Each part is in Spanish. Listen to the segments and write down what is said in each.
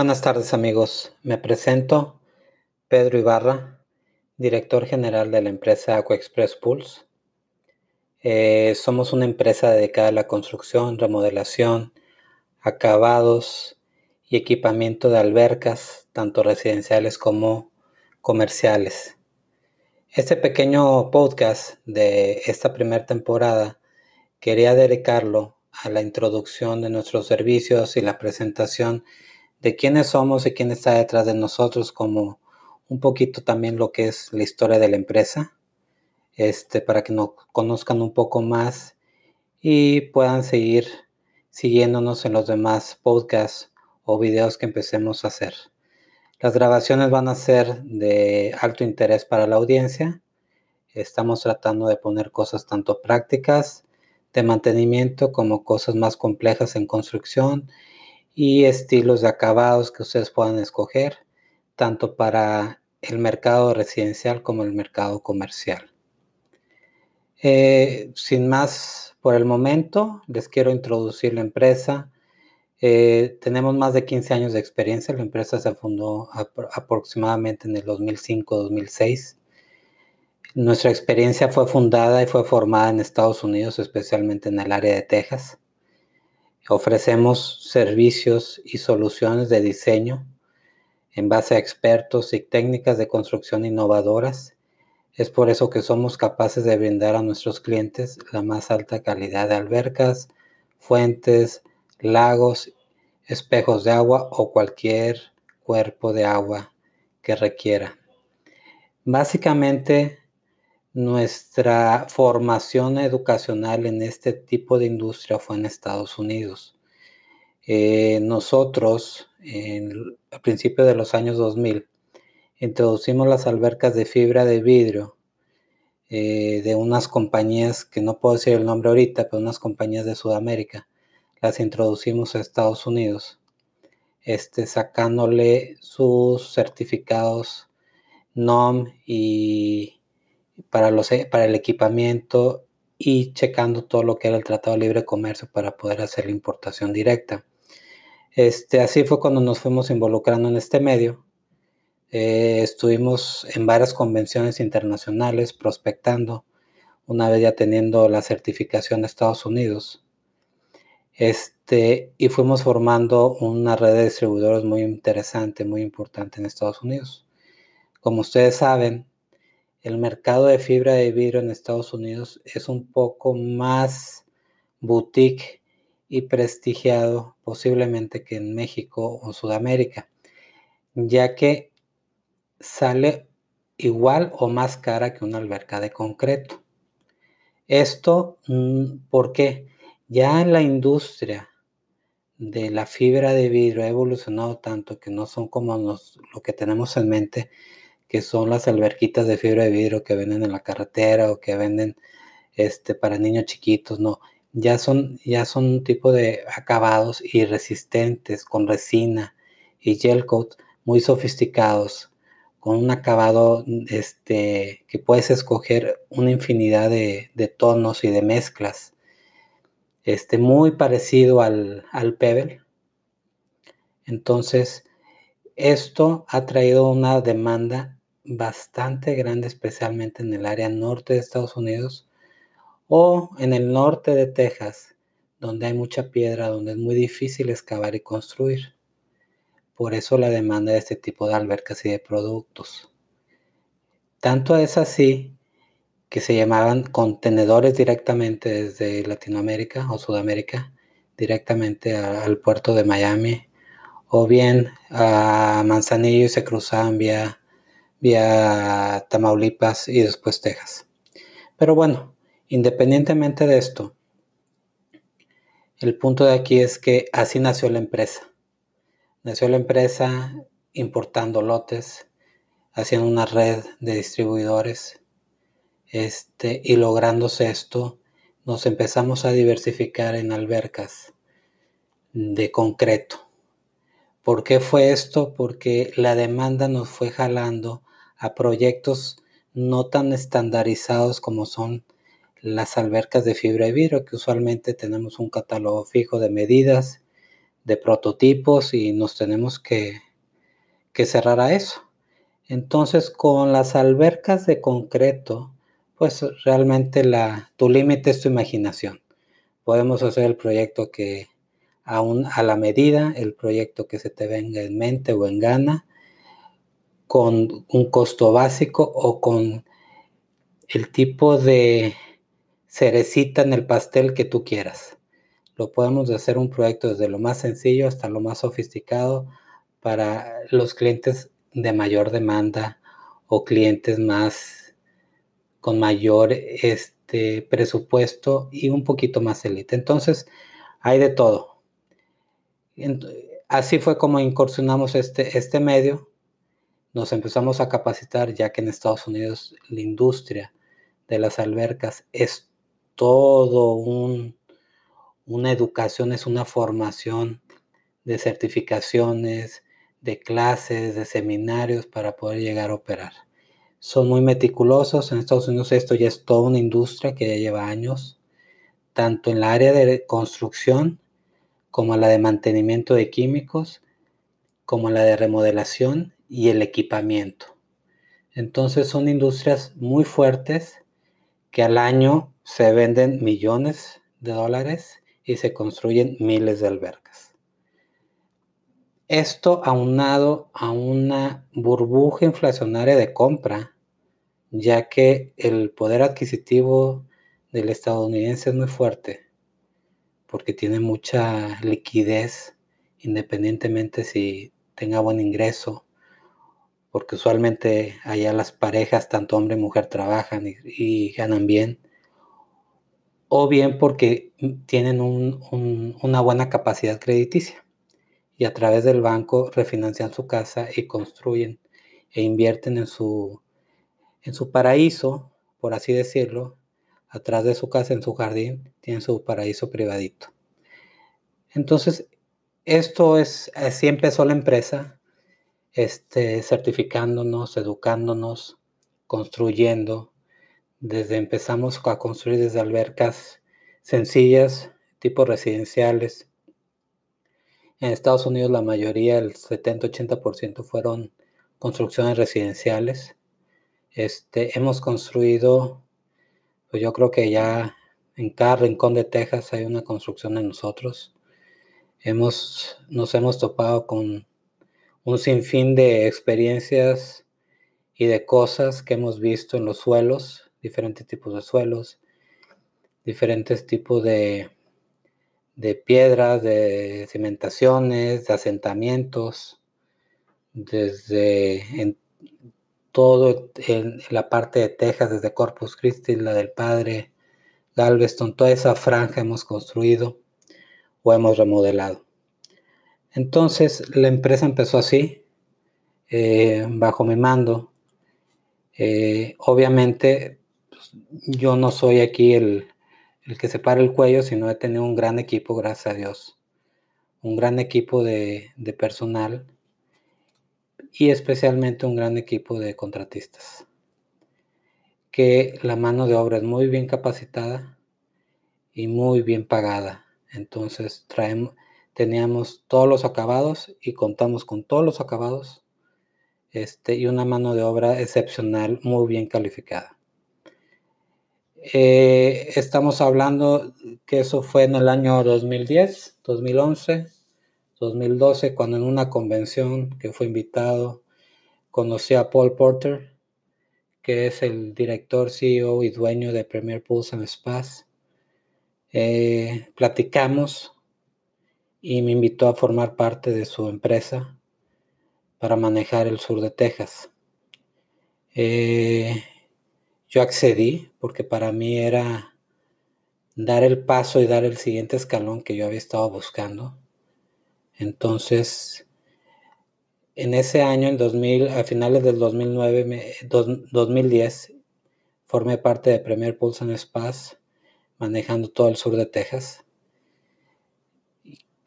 Buenas tardes amigos, me presento Pedro Ibarra, director general de la empresa AquaExpress Pulse. Eh, somos una empresa dedicada a la construcción, remodelación, acabados y equipamiento de albercas, tanto residenciales como comerciales. Este pequeño podcast de esta primera temporada quería dedicarlo a la introducción de nuestros servicios y la presentación de quiénes somos y quién está detrás de nosotros, como un poquito también lo que es la historia de la empresa, este, para que nos conozcan un poco más y puedan seguir siguiéndonos en los demás podcasts o videos que empecemos a hacer. Las grabaciones van a ser de alto interés para la audiencia. Estamos tratando de poner cosas tanto prácticas de mantenimiento como cosas más complejas en construcción y estilos de acabados que ustedes puedan escoger, tanto para el mercado residencial como el mercado comercial. Eh, sin más por el momento, les quiero introducir la empresa. Eh, tenemos más de 15 años de experiencia. La empresa se fundó aproximadamente en el 2005-2006. Nuestra experiencia fue fundada y fue formada en Estados Unidos, especialmente en el área de Texas. Ofrecemos servicios y soluciones de diseño en base a expertos y técnicas de construcción innovadoras. Es por eso que somos capaces de brindar a nuestros clientes la más alta calidad de albercas, fuentes, lagos, espejos de agua o cualquier cuerpo de agua que requiera. Básicamente, nuestra formación educacional en este tipo de industria fue en Estados Unidos. Eh, nosotros, en, a principios de los años 2000, introducimos las albercas de fibra de vidrio eh, de unas compañías que no puedo decir el nombre ahorita, pero unas compañías de Sudamérica las introducimos a Estados Unidos, este, sacándole sus certificados NOM y para, los, para el equipamiento y checando todo lo que era el Tratado de Libre Comercio para poder hacer la importación directa. Este, así fue cuando nos fuimos involucrando en este medio. Eh, estuvimos en varias convenciones internacionales prospectando, una vez ya teniendo la certificación de Estados Unidos. Este, y fuimos formando una red de distribuidores muy interesante, muy importante en Estados Unidos. Como ustedes saben, el mercado de fibra de vidrio en Estados Unidos es un poco más boutique y prestigiado posiblemente que en México o Sudamérica, ya que sale igual o más cara que una alberca de concreto. Esto, mm, ¿por qué? Ya la industria de la fibra de vidrio ha evolucionado tanto que no son como lo que tenemos en mente, que son las alberquitas de fibra de vidrio que venden en la carretera o que venden este, para niños chiquitos, no. Ya son, ya son un tipo de acabados y resistentes con resina y gel coat muy sofisticados, con un acabado este, que puedes escoger una infinidad de, tonos y de mezclas este, muy parecido al, al Pebble. Entonces, esto ha traído una demanda bastante grande, especialmente en el área norte de Estados Unidos o en el norte de Texas, donde hay mucha piedra, donde es muy difícil excavar y construir. Por eso la demanda de este tipo de albercas y de productos. Tanto es así que se llamaban contenedores directamente desde Latinoamérica o Sudamérica, directamente al puerto de Miami, o bien a Manzanillo y se cruzaban vía, vía Tamaulipas y después Texas. Pero bueno, independientemente de esto, el punto de aquí es que así nació la empresa. Nació la empresa importando lotes, haciendo una red de distribuidores este, y lográndose esto, nos empezamos a diversificar en albercas de concreto. ¿Por qué fue esto? Porque la demanda nos fue jalando a proyectos no tan estandarizados como son las albercas de fibra de vidrio, que usualmente tenemos un catálogo fijo de medidas, de prototipos y nos tenemos que, que cerrar a eso. Entonces, con las albercas de concreto, pues realmente la, tu límite es tu imaginación. Podemos hacer el proyecto que aún a la medida, el proyecto que se te venga en mente o en gana, con un costo básico o con el tipo de cerecita en el pastel que tú quieras. Lo podemos hacer un proyecto desde lo más sencillo hasta lo más sofisticado para los clientes de mayor demanda o clientes más con mayor este, presupuesto y un poquito más élite. Entonces, hay de todo. Así fue como incursionamos este, este medio. Nos empezamos a capacitar ya que en Estados Unidos la industria de las albercas es todo un, una educación, es una formación de certificaciones, de clases, de seminarios para poder llegar a operar. Son muy meticulosos. En Estados Unidos esto ya es toda una industria que ya lleva años, tanto en la área de construcción como en la de mantenimiento de químicos, como en la de remodelación y el equipamiento. Entonces son industrias muy fuertes que al año se venden millones de dólares y se construyen miles de albercas. Esto aunado a una burbuja inflacionaria de compra, ya que el poder adquisitivo del estadounidense es muy fuerte, porque tiene mucha liquidez, independientemente si tenga buen ingreso, porque usualmente allá las parejas, tanto hombre y mujer, trabajan y, ganan bien o bien porque tienen una buena capacidad crediticia y a través del banco refinancian su casa y construyen e invierten en su, en su paraíso, por así decirlo, atrás de su casa, en su jardín, tienen su paraíso privadito. Entonces, esto es, así empezó la empresa, este, certificándonos, educándonos, construyendo, desde empezamos a construir desde albercas sencillas, tipo residenciales. En Estados Unidos la mayoría, el 70-80% fueron construcciones residenciales. Este, hemos construido, pues yo creo que ya en cada rincón de Texas hay una construcción de nosotros. Hemos, nos hemos topado con un sinfín de experiencias y de cosas que hemos visto en los suelos diferentes tipos de suelos, diferentes tipos de, de piedras, de cimentaciones, de asentamientos, desde en todo en la parte de Texas, desde Corpus Christi, la del Padre, Galveston, toda esa franja hemos construido o hemos remodelado. Entonces la empresa empezó así, eh, bajo mi mando. Eh, obviamente yo no soy aquí el, que se para el cuello, sino he tenido un gran equipo, gracias a Dios. Un gran equipo de, de personal y especialmente un gran equipo de contratistas. Que la mano de obra es muy bien capacitada y muy bien pagada. Entonces traemos, teníamos todos los acabados y contamos con todos los acabados este, y una mano de obra excepcional, muy bien calificada. Eh, estamos hablando que eso fue en el año 2010, 2011, 2012, cuando en una convención que fue invitado conocí a Paul Porter, que es el director, CEO y dueño de Premier Pulse and Spas. Eh, platicamos y me invitó a formar parte de su empresa para manejar el sur de Texas. Eh, yo accedí porque para mí era dar el paso y dar el siguiente escalón que yo había estado buscando. Entonces, en ese año, en 2000, a finales del 2009, 2010, formé parte de Premier Pulse and Spas, manejando todo el sur de Texas,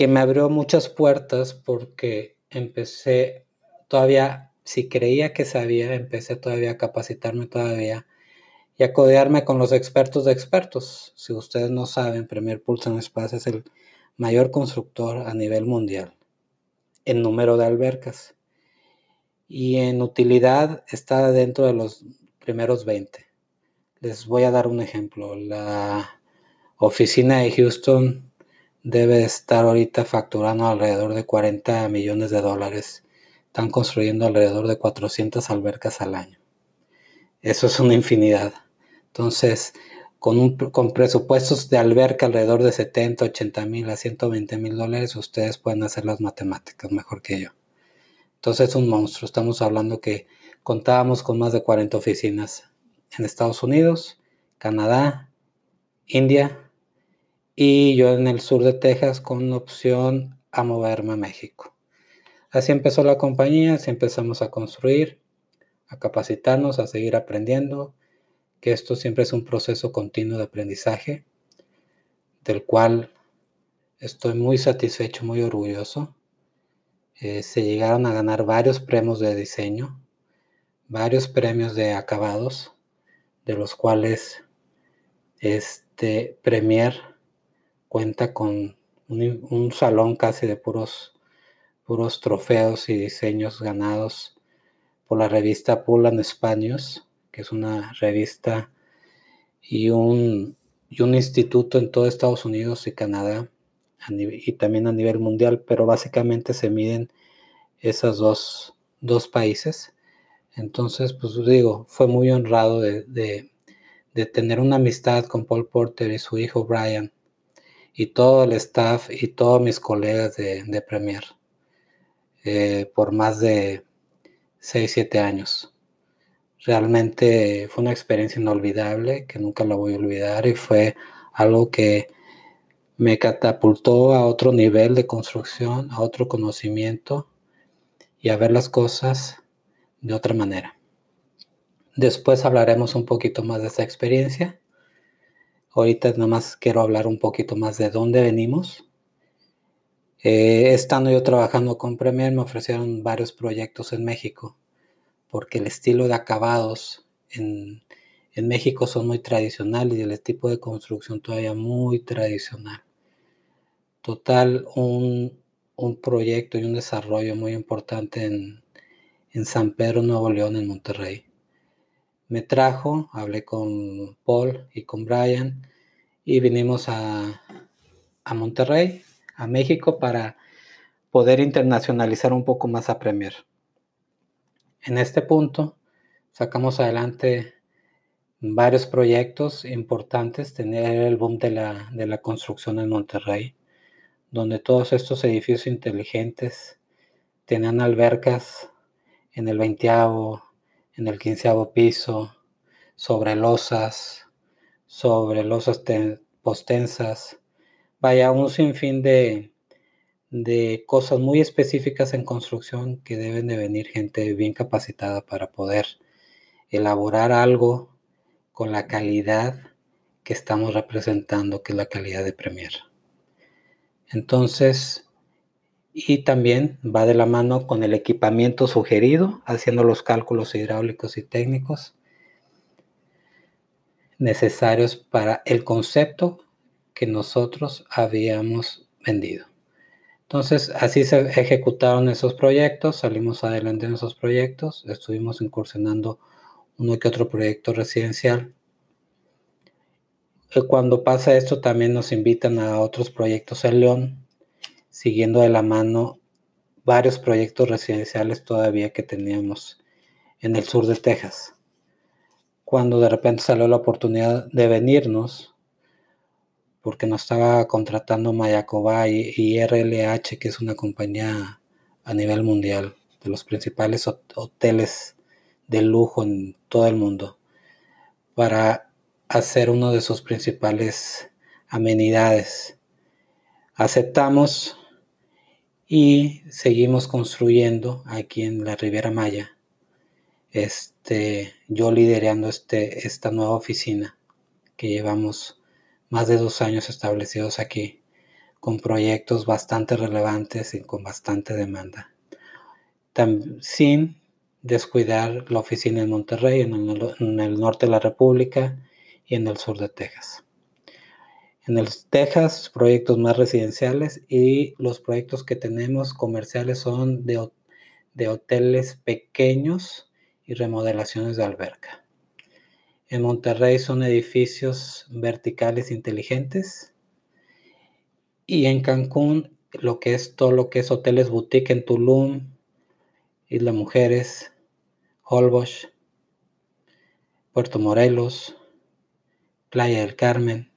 que me abrió muchas puertas porque empecé todavía, si creía que sabía, empecé todavía a capacitarme todavía y acodearme con los expertos de expertos. Si ustedes no saben, Premier Pulse en Espacio es el mayor constructor a nivel mundial en número de albercas y en utilidad está dentro de los primeros 20. Les voy a dar un ejemplo. La oficina de Houston debe estar ahorita facturando alrededor de 40 millones de dólares. Están construyendo alrededor de 400 albercas al año. Eso es una infinidad. Entonces, con, con presupuestos de alberca alrededor de 70, 80 mil a 120 mil dólares, ustedes pueden hacer las matemáticas mejor que yo. Entonces es un monstruo. Estamos hablando que contábamos con más de 40 oficinas en Estados Unidos, Canadá, India y yo en el sur de Texas con opción a moverme a México. Así empezó la compañía, así empezamos a construir, a capacitarnos, a seguir aprendiendo, que esto siempre es un proceso continuo de aprendizaje, del cual estoy muy satisfecho, muy orgulloso. Eh, se llegaron a ganar varios premios de diseño, varios premios de acabados, de los cuales este Premier cuenta con un, salón casi de puros, puros trofeos y diseños ganados por la revista Pull and que es una revista y un, y un instituto en todo Estados Unidos y Canadá y también a nivel mundial, pero básicamente se miden esos dos, dos países. Entonces, pues digo, fue muy honrado de, tener una amistad con Paul Porter y su hijo Brian y todo el staff y todos mis colegas de, Premier eh, por más de 6, 7 años. Realmente fue una experiencia inolvidable que nunca la voy a olvidar y fue algo que me catapultó a otro nivel de construcción, a otro conocimiento y a ver las cosas de otra manera. Después hablaremos un poquito más de esa experiencia. Ahorita nada más quiero hablar un poquito más de dónde venimos. Eh, estando yo trabajando con Premier me ofrecieron varios proyectos en México porque el estilo de acabados en, en México son muy tradicionales y el tipo de construcción todavía muy tradicional. Total, un, un proyecto y un desarrollo muy importante en, en San Pedro, Nuevo León, en Monterrey. Me trajo, hablé con Paul y con Brian y vinimos a, a Monterrey, a México, para poder internacionalizar un poco más a Premier. En este punto sacamos adelante varios proyectos importantes, tener el boom de la, de la construcción en Monterrey donde todos estos edificios inteligentes tenían albercas en el veinteavo, en el quinceavo piso, sobre losas, sobre losas postensas, vaya, un sinfín de, de cosas muy específicas en construcción que deben de venir gente bien capacitada para poder elaborar algo con la calidad que estamos representando, que es la calidad de Premier. Entonces, y también va de la mano con el equipamiento sugerido, haciendo los cálculos hidráulicos y técnicos necesarios para el concepto que nosotros habíamos vendido. Entonces, así se ejecutaron esos proyectos, salimos adelante en esos proyectos, estuvimos incursionando uno que otro proyecto residencial cuando pasa esto también nos invitan a otros proyectos en León, siguiendo de la mano varios proyectos residenciales todavía que teníamos en el sur de Texas. Cuando de repente salió la oportunidad de venirnos, porque nos estaba contratando Mayacoba y, y RLH, que es una compañía a nivel mundial, de los principales hoteles de lujo en todo el mundo, para hacer uno de sus principales amenidades. Aceptamos y seguimos construyendo aquí en la Riviera Maya. Este, yo liderando este, esta nueva oficina que llevamos más de dos años establecidos aquí, con proyectos bastante relevantes y con bastante demanda. sin descuidar la oficina en Monterrey, en el norte de la República, y en el sur de Texas. En el Texas, proyectos más residenciales y los proyectos que tenemos comerciales son de, de hoteles pequeños y remodelaciones de alberca. En Monterrey son edificios verticales inteligentes. Y en Cancún, lo que es todo lo que es hoteles boutique en Tulum, Isla Mujeres, Holbox, Puerto Morelos, Playa del Carmen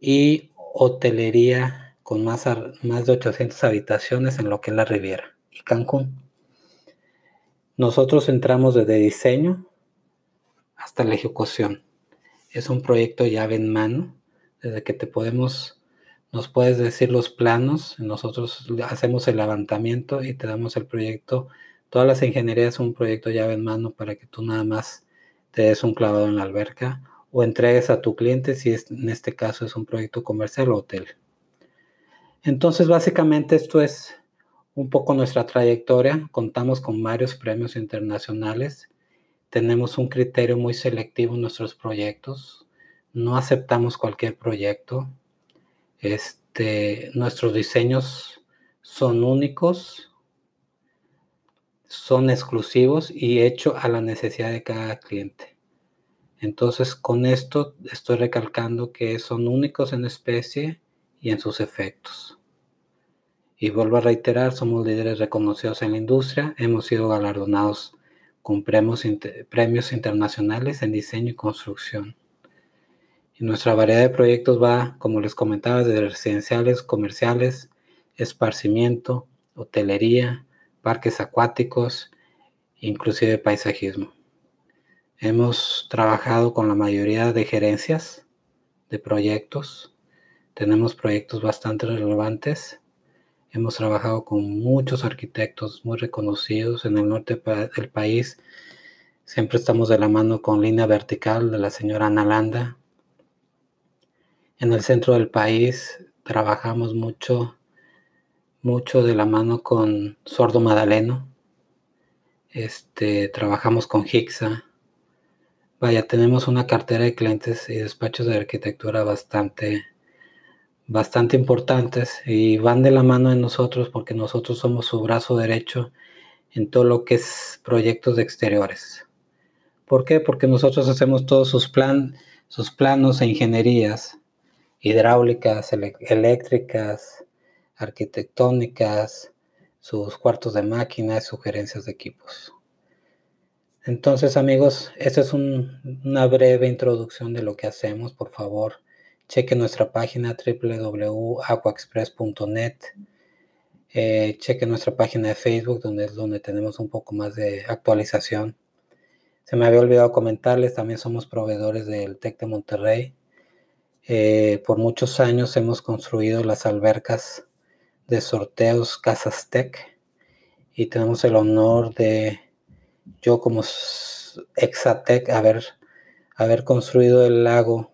y hotelería con más, más de 800 habitaciones en lo que es la Riviera y Cancún. Nosotros entramos desde diseño hasta la ejecución. Es un proyecto llave en mano, desde que te podemos, nos puedes decir los planos, nosotros hacemos el levantamiento y te damos el proyecto. Todas las ingenierías son un proyecto llave en mano para que tú nada más te des un clavado en la alberca o entregues a tu cliente si en este caso es un proyecto comercial o hotel. Entonces, básicamente esto es un poco nuestra trayectoria. Contamos con varios premios internacionales. Tenemos un criterio muy selectivo en nuestros proyectos. No aceptamos cualquier proyecto. Este, nuestros diseños son únicos, son exclusivos y hechos a la necesidad de cada cliente. Entonces, con esto estoy recalcando que son únicos en especie y en sus efectos. Y vuelvo a reiterar, somos líderes reconocidos en la industria, hemos sido galardonados con premios, premios internacionales en diseño y construcción. Y nuestra variedad de proyectos va, como les comentaba, de residenciales, comerciales, esparcimiento, hotelería, parques acuáticos, inclusive paisajismo. Hemos trabajado con la mayoría de gerencias de proyectos. Tenemos proyectos bastante relevantes Hemos trabajado con muchos arquitectos muy reconocidos en el norte del país. Siempre estamos de la mano con Línea Vertical de la señora Ana Landa. En el centro del país trabajamos mucho, mucho de la mano con Sordo Madaleno. Este, trabajamos con Hixa. Vaya, tenemos una cartera de clientes y despachos de arquitectura bastante bastante importantes y van de la mano de nosotros porque nosotros somos su brazo derecho en todo lo que es proyectos de exteriores. ¿Por qué? Porque nosotros hacemos todos sus, plan, sus planos e ingenierías hidráulicas, eléctricas, arquitectónicas, sus cuartos de máquinas, sugerencias de equipos. Entonces amigos, esta es una breve introducción de lo que hacemos. Por favor, Cheque nuestra página www.aquaexpress.net. Eh, cheque nuestra página de Facebook, donde es donde tenemos un poco más de actualización. Se me había olvidado comentarles, también somos proveedores del TEC de Monterrey. Eh, por muchos años hemos construido las albercas de sorteos Casas Tech y tenemos el honor de yo como Exatec haber, haber construido el lago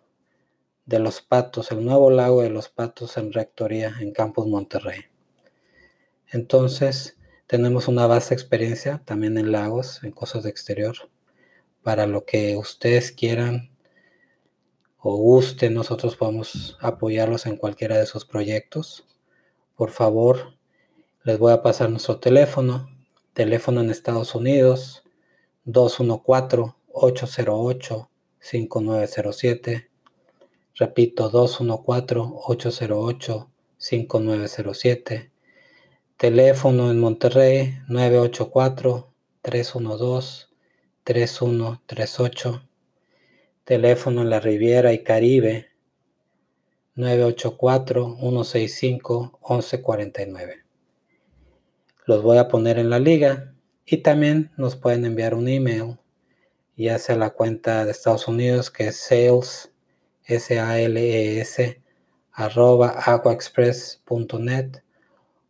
de los Patos, el nuevo lago de los Patos en Rectoría, en Campus Monterrey. Entonces, tenemos una vasta experiencia también en lagos, en cosas de exterior. Para lo que ustedes quieran o gusten, nosotros podemos apoyarlos en cualquiera de sus proyectos. Por favor, les voy a pasar nuestro teléfono. Teléfono en Estados Unidos 214-808-5907 Repito, 214-808-5907. Teléfono en Monterrey 984-312-3138. Teléfono en la Riviera y Caribe 984-165-1149. Los voy a poner en la liga y también nos pueden enviar un email ya sea la cuenta de Estados Unidos que es sales S-A-L-E-S, arroba aquaexpress.net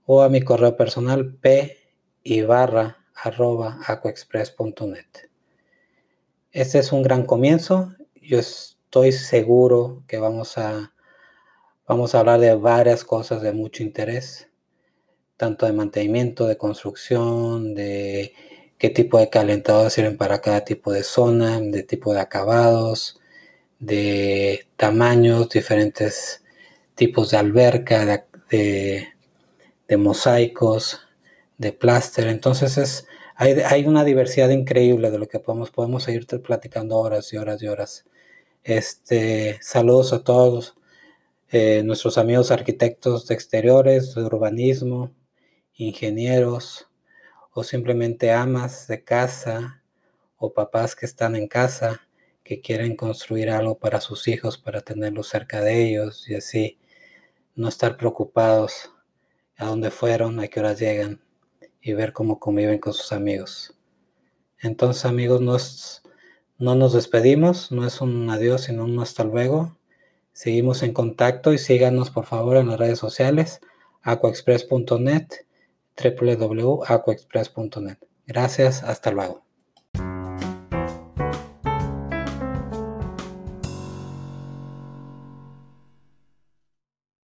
o a mi correo personal p y barra arroba aquaexpress.net. Este es un gran comienzo. Yo estoy seguro que vamos a, vamos a hablar de varias cosas de mucho interés, tanto de mantenimiento, de construcción, de qué tipo de calentadores sirven para cada tipo de zona, de tipo de acabados, de tamaños, diferentes tipos de alberca, de, mosaicos, de pláster. Entonces es, hay, una diversidad increíble de lo que podemos, podemos seguir platicando horas y horas y horas. Este, saludos a todos eh, nuestros amigos arquitectos de exteriores, de urbanismo, ingenieros o simplemente amas de casa o papás que están en casa que quieren construir algo para sus hijos, para tenerlos cerca de ellos y así no estar preocupados a dónde fueron, a qué horas llegan y ver cómo conviven con sus amigos. Entonces amigos, no, no nos despedimos, no es un adiós, sino un hasta luego. Seguimos en contacto y síganos por favor en las redes sociales, aquaexpress.net, www.aquaexpress.net. Gracias, hasta luego.